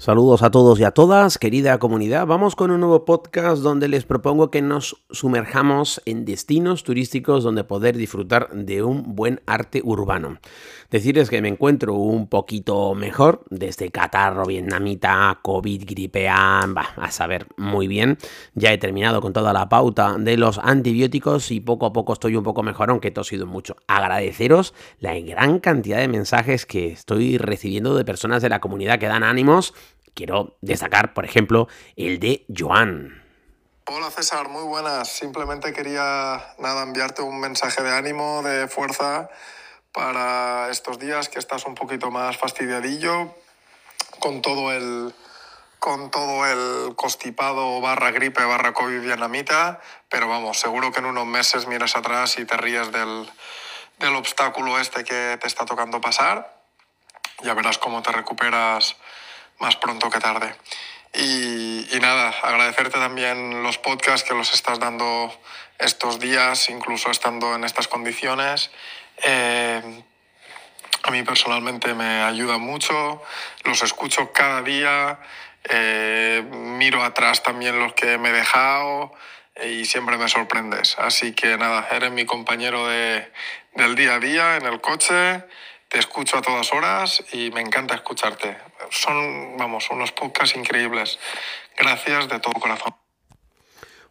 Saludos a todos y a todas, querida comunidad. Vamos con un nuevo podcast donde les propongo que nos sumerjamos en destinos turísticos donde poder disfrutar de un buen arte urbano. Decirles que me encuentro un poquito mejor desde catarro, vietnamita, COVID, gripean, va a saber muy bien. Ya he terminado con toda la pauta de los antibióticos y poco a poco estoy un poco mejor, aunque he tosido mucho. Agradeceros la gran cantidad de mensajes que estoy recibiendo de personas de la comunidad que dan ánimos Quiero destacar, por ejemplo, el de Joan. Hola César, muy buenas. Simplemente quería nada enviarte un mensaje de ánimo, de fuerza para estos días que estás un poquito más fastidiadillo con todo el con todo el constipado barra gripe barra COVID vietnamita, pero vamos, seguro que en unos meses miras atrás y te ríes del, del obstáculo este que te está tocando pasar. Ya verás cómo te recuperas más pronto que tarde. Y, nada, agradecerte también los podcasts que los estás dando estos días, incluso estando en estas condiciones. Eh, a mí personalmente me ayuda mucho, los escucho cada día, eh, miro atrás también los que me he dejado y siempre me sorprendes. Así que nada, eres mi compañero de, del día a día en el coche te escucho a todas horas y me encanta escucharte. Son, vamos, unos podcasts increíbles. Gracias de todo corazón.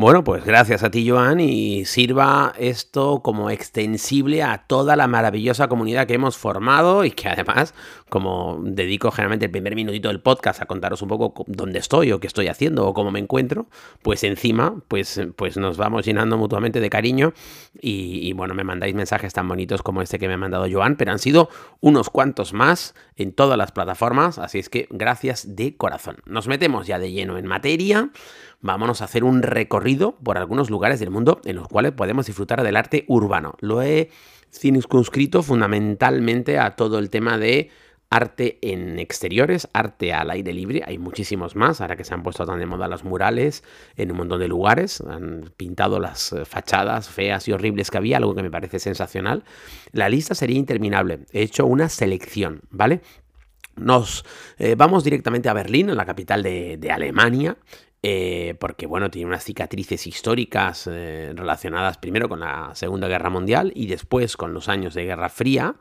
Bueno, pues gracias a ti, Joan, y sirva esto como extensible a toda la maravillosa comunidad que hemos formado y que además, como dedico generalmente el primer minutito del podcast a contaros un poco dónde estoy o qué estoy haciendo o cómo me encuentro, pues encima, pues, pues nos vamos llenando mutuamente de cariño y, y bueno, me mandáis mensajes tan bonitos como este que me ha mandado Joan, pero han sido unos cuantos más en todas las plataformas, así es que gracias de corazón. Nos metemos ya de lleno en materia vámonos a hacer un recorrido por algunos lugares del mundo en los cuales podemos disfrutar del arte urbano. Lo he circunscrito fundamentalmente a todo el tema de arte en exteriores, arte al aire libre, hay muchísimos más, ahora que se han puesto tan de moda los murales en un montón de lugares, han pintado las eh, fachadas feas y horribles que había, algo que me parece sensacional. La lista sería interminable, he hecho una selección, ¿vale? Nos eh, vamos directamente a Berlín, la capital de Alemania, eh, porque bueno, tiene unas cicatrices históricas eh, relacionadas primero con la Segunda Guerra Mundial y después con los años de Guerra Fría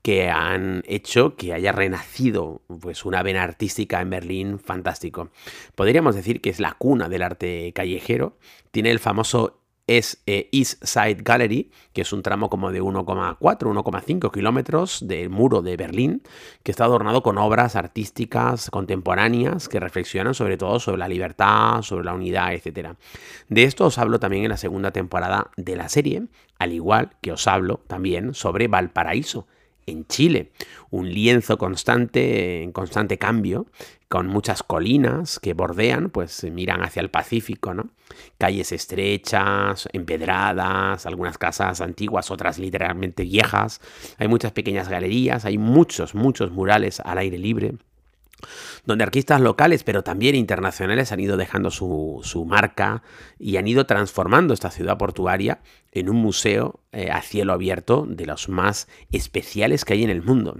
que han hecho que haya renacido pues una vena artística en Berlín fantástico. Podríamos decir que es la cuna del arte callejero. Tiene el famoso es eh, East Side Gallery, que es un tramo como de 1,4, 1,5 kilómetros del muro de Berlín, que está adornado con obras artísticas contemporáneas que reflexionan sobre todo sobre la libertad, sobre la unidad, etc. De esto os hablo también en la segunda temporada de la serie, al igual que os hablo también sobre Valparaíso, en Chile, un lienzo constante, en constante cambio, con muchas colinas que bordean, pues miran hacia el Pacífico, ¿no? Calles estrechas, empedradas, algunas casas antiguas, otras literalmente viejas. Hay muchas pequeñas galerías, hay muchos, muchos murales al aire libre donde artistas locales, pero también internacionales, han ido dejando su, su, marca y han ido transformando esta ciudad portuaria en un museo eh, a cielo abierto de los más especiales que hay en el mundo.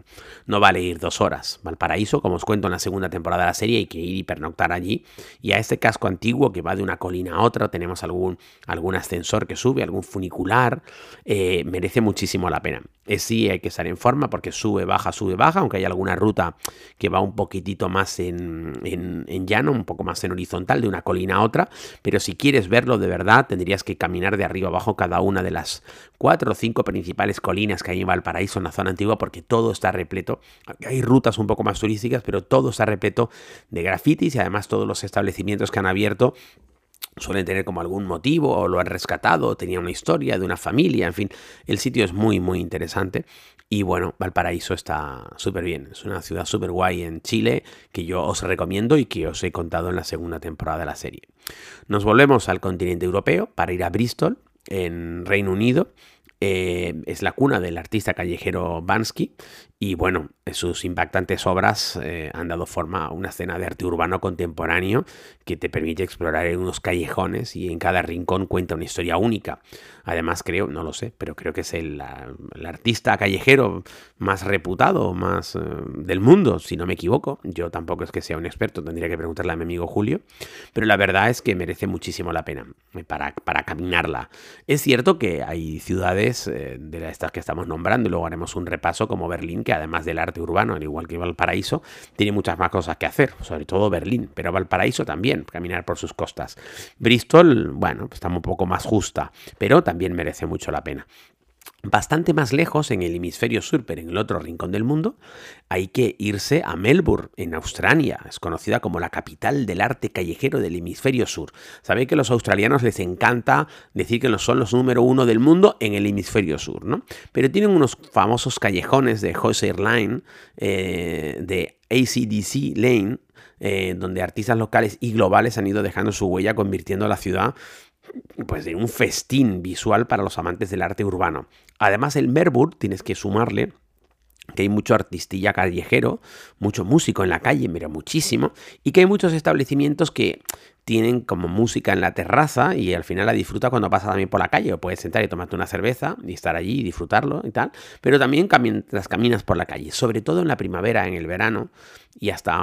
No vale ir dos horas. Valparaíso, como os cuento en la segunda temporada de la serie, hay que ir y pernoctar allí. Y a este casco antiguo que va de una colina a otra, tenemos algún, algún ascensor que sube, algún funicular, eh, merece muchísimo la pena. Es sí, hay que estar en forma porque sube, baja, sube, baja, aunque hay alguna ruta que va un poquitito más en, en, en llano, un poco más en horizontal, de una colina a otra. Pero si quieres verlo de verdad, tendrías que caminar de arriba abajo cada una de las cuatro o cinco principales colinas que hay en Valparaíso, en la zona antigua, porque todo está repleto. Hay rutas un poco más turísticas, pero todo está repleto de grafitis y además todos los establecimientos que han abierto suelen tener como algún motivo o lo han rescatado, tenía una historia de una familia, en fin, el sitio es muy muy interesante y bueno, Valparaíso está súper bien, es una ciudad súper guay en Chile que yo os recomiendo y que os he contado en la segunda temporada de la serie. Nos volvemos al continente europeo para ir a Bristol, en Reino Unido. Eh, es la cuna del artista callejero Bansky Y bueno, sus impactantes obras eh, han dado forma a una escena de arte urbano contemporáneo que te permite explorar en unos callejones y en cada rincón cuenta una historia única. Además creo, no lo sé, pero creo que es el, artista callejero más reputado, más eh, del mundo, si no me equivoco. Yo tampoco es que sea un experto, tendría que preguntarle a mi amigo Julio, pero la verdad es que merece muchísimo la pena eh, para, para caminarla. Es cierto que hay ciudades de estas que estamos nombrando y luego haremos un repaso como Berlín, que además del arte urbano, al igual que Valparaíso, tiene muchas más cosas que hacer, sobre todo Berlín, pero Valparaíso también, caminar por sus costas. Bristol, bueno, está un poco más justa, pero también merece mucho la pena. Bastante más lejos, en el hemisferio sur, pero en el otro rincón del mundo, hay que irse a Melbourne, en Australia. Es conocida como la capital del arte callejero del hemisferio sur. Sabéis que a los australianos les encanta decir que son los número uno del mundo en el hemisferio sur, ¿no? Pero tienen unos famosos callejones de Jose Line, eh, de ACDC Lane, eh, donde artistas locales y globales han ido dejando su huella, convirtiendo la ciudad pues de un festín visual para los amantes del arte urbano. Además, el Melbourne tienes que sumarle que hay mucho artistilla callejero, mucho músico en la calle, mira, muchísimo, y que hay muchos establecimientos que tienen como música en la terraza y al final la disfruta cuando pasa también por la calle, o puedes sentar y tomarte una cerveza y estar allí y disfrutarlo y tal, pero también mientras caminas por la calle, sobre todo en la primavera, en el verano y hasta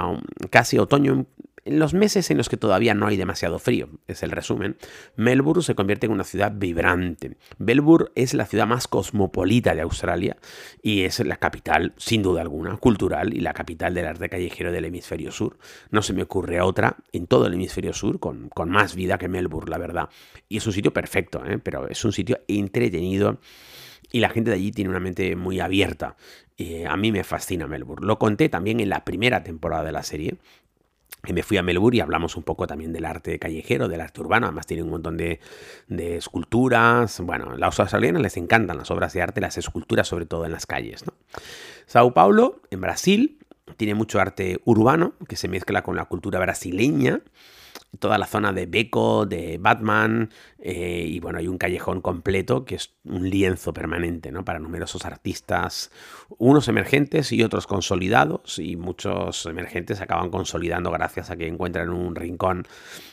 casi otoño en los meses en los que todavía no hay demasiado frío, es el resumen, Melbourne se convierte en una ciudad vibrante. Melbourne es la ciudad más cosmopolita de Australia y es la capital, sin duda alguna, cultural y la capital del arte callejero del hemisferio sur. No se me ocurre otra en todo el hemisferio sur con, más vida que Melbourne, la verdad. Y es un sitio perfecto, ¿eh? pero es un sitio entretenido y la gente de allí tiene una mente muy abierta. Eh, a mí me fascina Melbourne. Lo conté también en la primera temporada de la serie, me fui a Melbourne y hablamos un poco también del arte callejero, del arte urbano. Además, tiene un montón de, esculturas. Bueno, a los australianos les encantan las obras de arte, las esculturas, sobre todo en las calles. Sao Paulo, en Brasil, tiene mucho arte urbano que se mezcla con la cultura brasileña toda la zona de Beco, de Batman, eh, y bueno, hay un callejón completo que es un lienzo permanente ¿no? para numerosos artistas, unos emergentes y otros consolidados, y muchos emergentes acaban consolidando gracias a que encuentran un rincón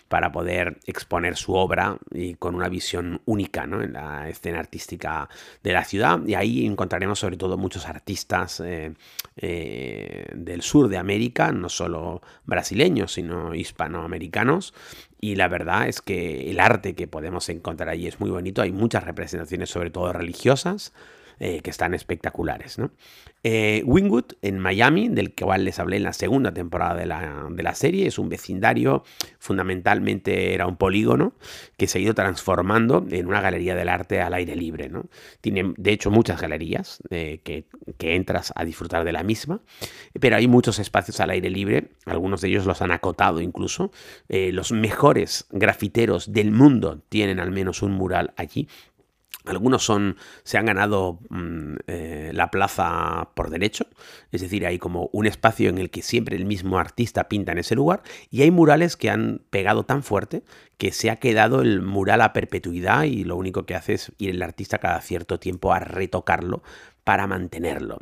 para poder exponer su obra y con una visión única ¿no? en la escena artística de la ciudad. Y ahí encontraremos sobre todo muchos artistas eh, eh, del sur de América, no solo brasileños, sino hispanoamericanos. Y la verdad es que el arte que podemos encontrar ahí es muy bonito. Hay muchas representaciones, sobre todo religiosas, eh, que están espectaculares. ¿no? Eh, Wingwood, en Miami, del cual les hablé en la segunda temporada de la, serie, es un vecindario, fundamentalmente era un polígono que se ha ido transformando en una galería del arte al aire libre. ¿no? Tiene, de hecho, muchas galerías eh, que, entras a disfrutar de la misma, pero hay muchos espacios al aire libre, algunos de ellos los han acotado incluso. los mejores grafiteros del mundo tienen al menos un mural allí algunos son, se han ganado mm, eh, la plaza por derecho, es decir, hay como un espacio en el que siempre el mismo artista pinta en ese lugar, y hay murales que han pegado tan fuerte que se ha quedado el mural a perpetuidad y lo único que hace es ir el artista cada cierto tiempo a retocarlo para mantenerlo.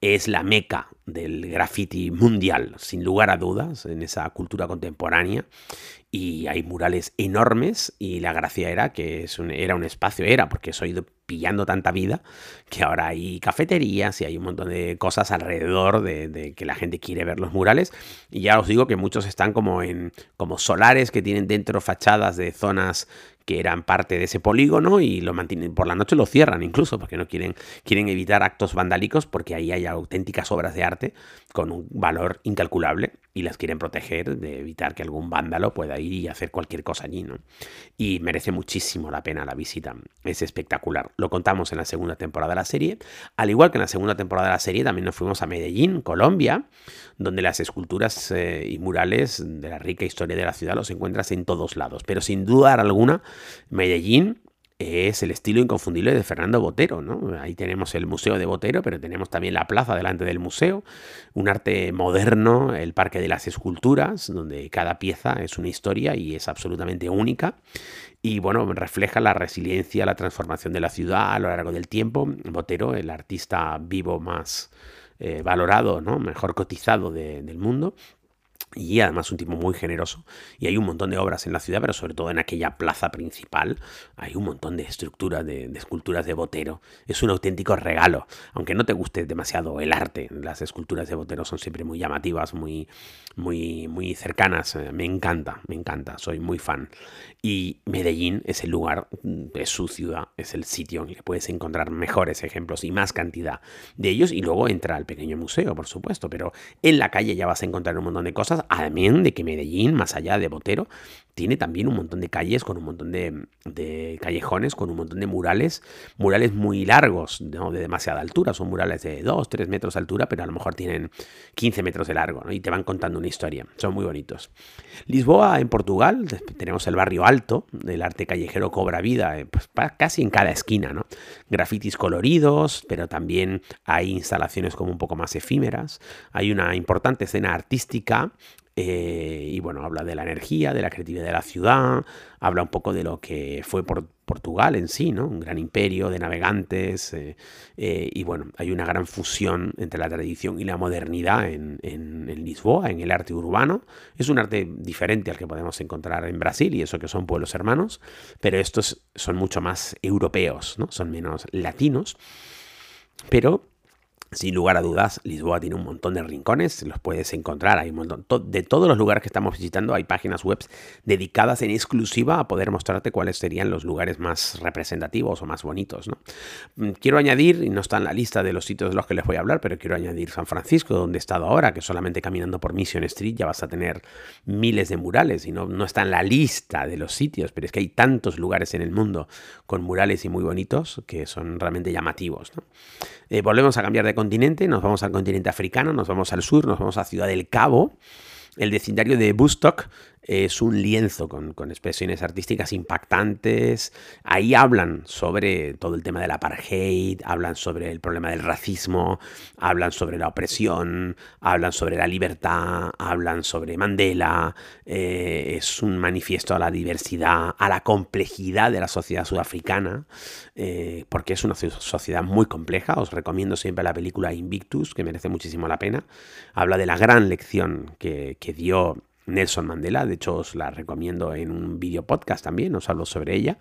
Es la meca del graffiti mundial, sin lugar a dudas, en esa cultura contemporánea y hay murales enormes y la gracia era que es era un espacio, era porque eso ha ido pillando tanta vida que ahora hay cafeterías y hay un montón de cosas alrededor de, de, que la gente quiere ver los murales. Y ya os digo que muchos están como en como solares que tienen dentro fachadas de zonas que eran parte de ese polígono y lo mantienen por la noche lo cierran incluso porque no quieren quieren evitar actos vandálicos porque ahí hay auténticas obras de arte con un valor incalculable y las quieren proteger de evitar que algún vándalo pueda ir y hacer cualquier cosa allí, ¿no? Y merece muchísimo la pena la visita. Es espectacular. Lo contamos en la segunda temporada de la serie. Al igual que en la segunda temporada de la serie, también nos fuimos a Medellín, Colombia, donde las esculturas eh, y murales de la rica historia de la ciudad los encuentras en todos lados. Pero sin duda alguna, Medellín es el estilo inconfundible de Fernando Botero, ¿no? Ahí tenemos el Museo de Botero, pero tenemos también la plaza delante del museo, un arte moderno, el Parque de las Esculturas, donde cada pieza es una historia y es absolutamente única. Y bueno, refleja la resiliencia, la transformación de la ciudad a lo largo del tiempo. Botero, el artista vivo más eh, valorado, ¿no? mejor cotizado del mundo y además un tipo muy generoso. Y hay un montón de obras en la ciudad, pero sobre todo en aquella plaza principal hay un montón de estructuras, de, esculturas de Botero. Es un auténtico regalo. Aunque no te guste demasiado el arte, las esculturas de Botero son siempre muy llamativas, muy, muy, muy cercanas. Me encanta, me encanta, soy muy fan. Y Medellín es el lugar, es su ciudad, es el sitio en el que puedes encontrar mejores ejemplos y más cantidad de ellos. Y luego entra al pequeño museo, por supuesto, pero en la calle ya vas a encontrar un montón de cosas además de que Medellín, más allá de Botero, tiene también un montón de calles con un montón de, callejones, con un montón de murales, murales muy largos, no de demasiada altura, son murales de 2, 3 metros de altura, pero a lo mejor tienen 15 metros de largo, y te van contando una historia, son muy bonitos. Lisboa, en Portugal, tenemos el barrio alto, el arte callejero cobra vida, eh, pues, casi en cada esquina, ¿no? Grafitis coloridos, pero también hay instalaciones como un poco más efímeras, hay una importante escena artística eh, y bueno, habla de la energía, de la creatividad de la ciudad, habla un poco de lo que fue por Portugal en sí, ¿no? Un gran imperio de navegantes. Eh, eh, y bueno, hay una gran fusión entre la tradición y la modernidad en, Lisboa, en el arte urbano. Es un arte diferente al que podemos encontrar en Brasil, y eso que son pueblos hermanos, pero estos son mucho más europeos, ¿no? Son menos latinos. Pero sin lugar a dudas, Lisboa tiene un montón de rincones, los puedes encontrar, hay un montón. De todos los lugares que estamos visitando hay páginas web dedicadas en exclusiva a poder mostrarte cuáles serían los lugares más representativos o más bonitos. ¿no? Mm, quiero añadir, y no está en la lista de los sitios de los que les voy a hablar, pero quiero añadir San Francisco, donde he estado ahora, que solamente caminando por Mission Street ya vas a tener miles de murales, y no, no está en la lista de los sitios, pero es que hay tantos lugares en el mundo con murales y muy bonitos que son realmente llamativos. Eh, volvemos a cambiar de continente, nos vamos al continente africano, nos vamos al sur, nos vamos a Ciudad del Cabo. El vecindario de Bustock es un lienzo con, expresiones artísticas impactantes. Ahí hablan sobre todo el tema del apartheid, hablan sobre el problema del racismo, hablan sobre la opresión, hablan sobre la libertad, hablan sobre Mandela. Eh, es un manifiesto a la diversidad, a la complejidad de la sociedad sudafricana, eh, porque es una sociedad muy compleja. Os recomiendo siempre la película Invictus, que merece muchísimo la pena. Habla de la gran lección que, que dio Nelson Mandela. De hecho, os la recomiendo en un video podcast también, os hablo sobre ella.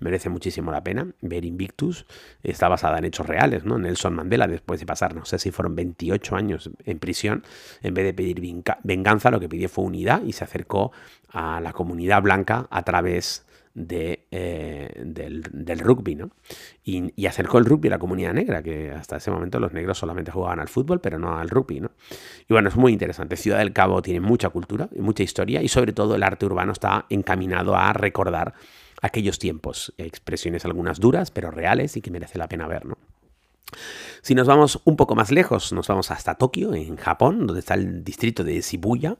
Merece muchísimo la pena ver Invictus. Está basada en hechos reales, ¿no? Nelson Mandela, después de pasar, no sé si fueron 28 años en prisión, en vez de pedir venganza, lo que pidió fue unidad y se acercó a la comunidad blanca a través de, eh, del, rugby, ¿no? Y, acercó el rugby a la comunidad negra, que hasta ese momento los negros solamente jugaban al fútbol, pero no al rugby, ¿no? Y bueno, es muy interesante. Ciudad del Cabo tiene mucha cultura y mucha historia, y sobre todo el arte urbano está encaminado a recordar aquellos tiempos, expresiones algunas duras, pero reales y que merece la pena ver, ¿no? Si nos vamos un poco más lejos, nos vamos hasta Tokio, en Japón, donde está el distrito de Shibuya,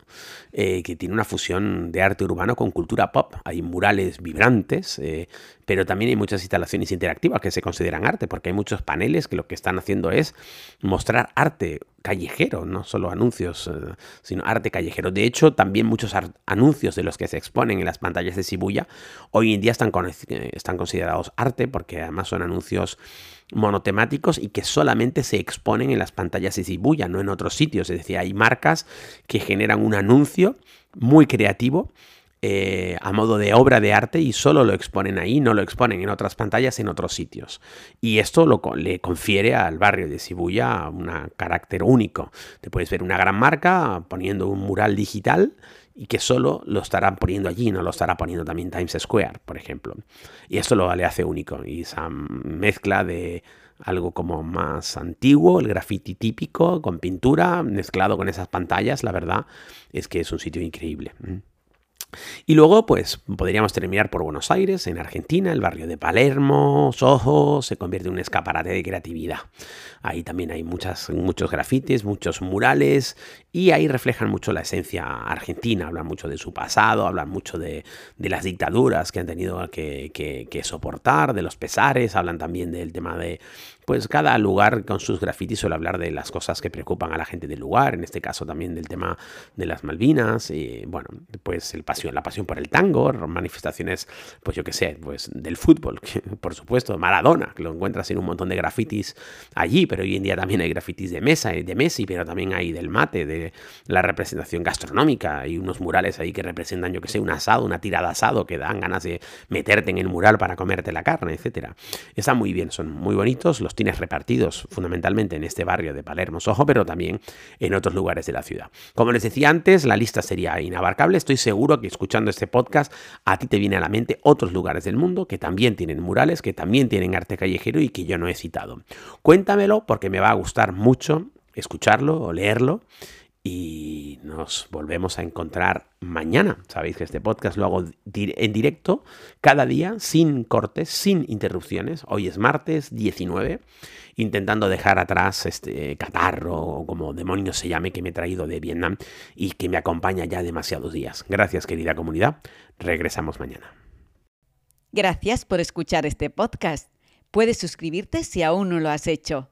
eh, que tiene una fusión de arte urbano con cultura pop. Hay murales vibrantes, eh, pero también hay muchas instalaciones interactivas que se consideran arte, porque hay muchos paneles que lo que están haciendo es mostrar arte callejero, no solo anuncios, eh, sino arte callejero. De hecho, también muchos anuncios de los que se exponen en las pantallas de Shibuya hoy en día están, están considerados arte, porque además son anuncios monotemáticos y que solamente se exponen en las pantallas de Shibuya, no en otros sitios. Es decir, hay marcas que generan un anuncio muy creativo eh, a modo de obra de arte y solo lo exponen ahí, no lo exponen en otras pantallas en otros sitios. Y esto lo, le confiere al barrio de Shibuya un carácter único. Te puedes ver una gran marca poniendo un mural digital y que solo lo estarán poniendo allí, no lo estará poniendo también Times Square, por ejemplo. Y esto lo le hace único. Y esa mezcla de algo como más antiguo, el graffiti típico, con pintura, mezclado con esas pantallas, la verdad es que es un sitio increíble. Y luego, pues, podríamos terminar por Buenos Aires, en Argentina, el barrio de Palermo, Soho, se convierte en un escaparate de creatividad. Ahí también hay muchas, muchos grafitis, muchos murales, y ahí reflejan mucho la esencia argentina, hablan mucho de su pasado, hablan mucho de, las dictaduras que han tenido que, que soportar, de los pesares, hablan también del tema de, pues cada lugar con sus grafitis suele hablar de las cosas que preocupan a la gente del lugar, en este caso también del tema de las Malvinas, y bueno, pues el pasión, la pasión por el tango, manifestaciones, pues yo qué sé, pues del fútbol, por supuesto, Maradona, que lo encuentras en un montón de grafitis allí, pero hoy en día también hay grafitis de mesa, de Messi, pero también hay del mate, de la representación gastronómica, hay unos murales ahí que representan, yo que sé, un asado, una tirada asado, que dan ganas de meterte en el mural para comerte la carne, etcétera. Están muy bien, son muy bonitos, los tienes repartidos fundamentalmente en este barrio de Palermo Sojo, pero también en otros lugares de la ciudad. Como les decía antes, la lista sería inabarcable, estoy seguro que escuchando este podcast a ti te viene a la mente otros lugares del mundo que también tienen murales, que también tienen arte callejero y que yo no he citado. Cuéntamelo porque me va a gustar mucho escucharlo o leerlo y nos volvemos a encontrar mañana. Sabéis que este podcast lo hago en directo cada día, sin cortes, sin interrupciones. Hoy es martes 19, intentando dejar atrás este catarro o como demonios se llame que me he traído de Vietnam y que me acompaña ya demasiados días. Gracias querida comunidad. Regresamos mañana. Gracias por escuchar este podcast. Puedes suscribirte si aún no lo has hecho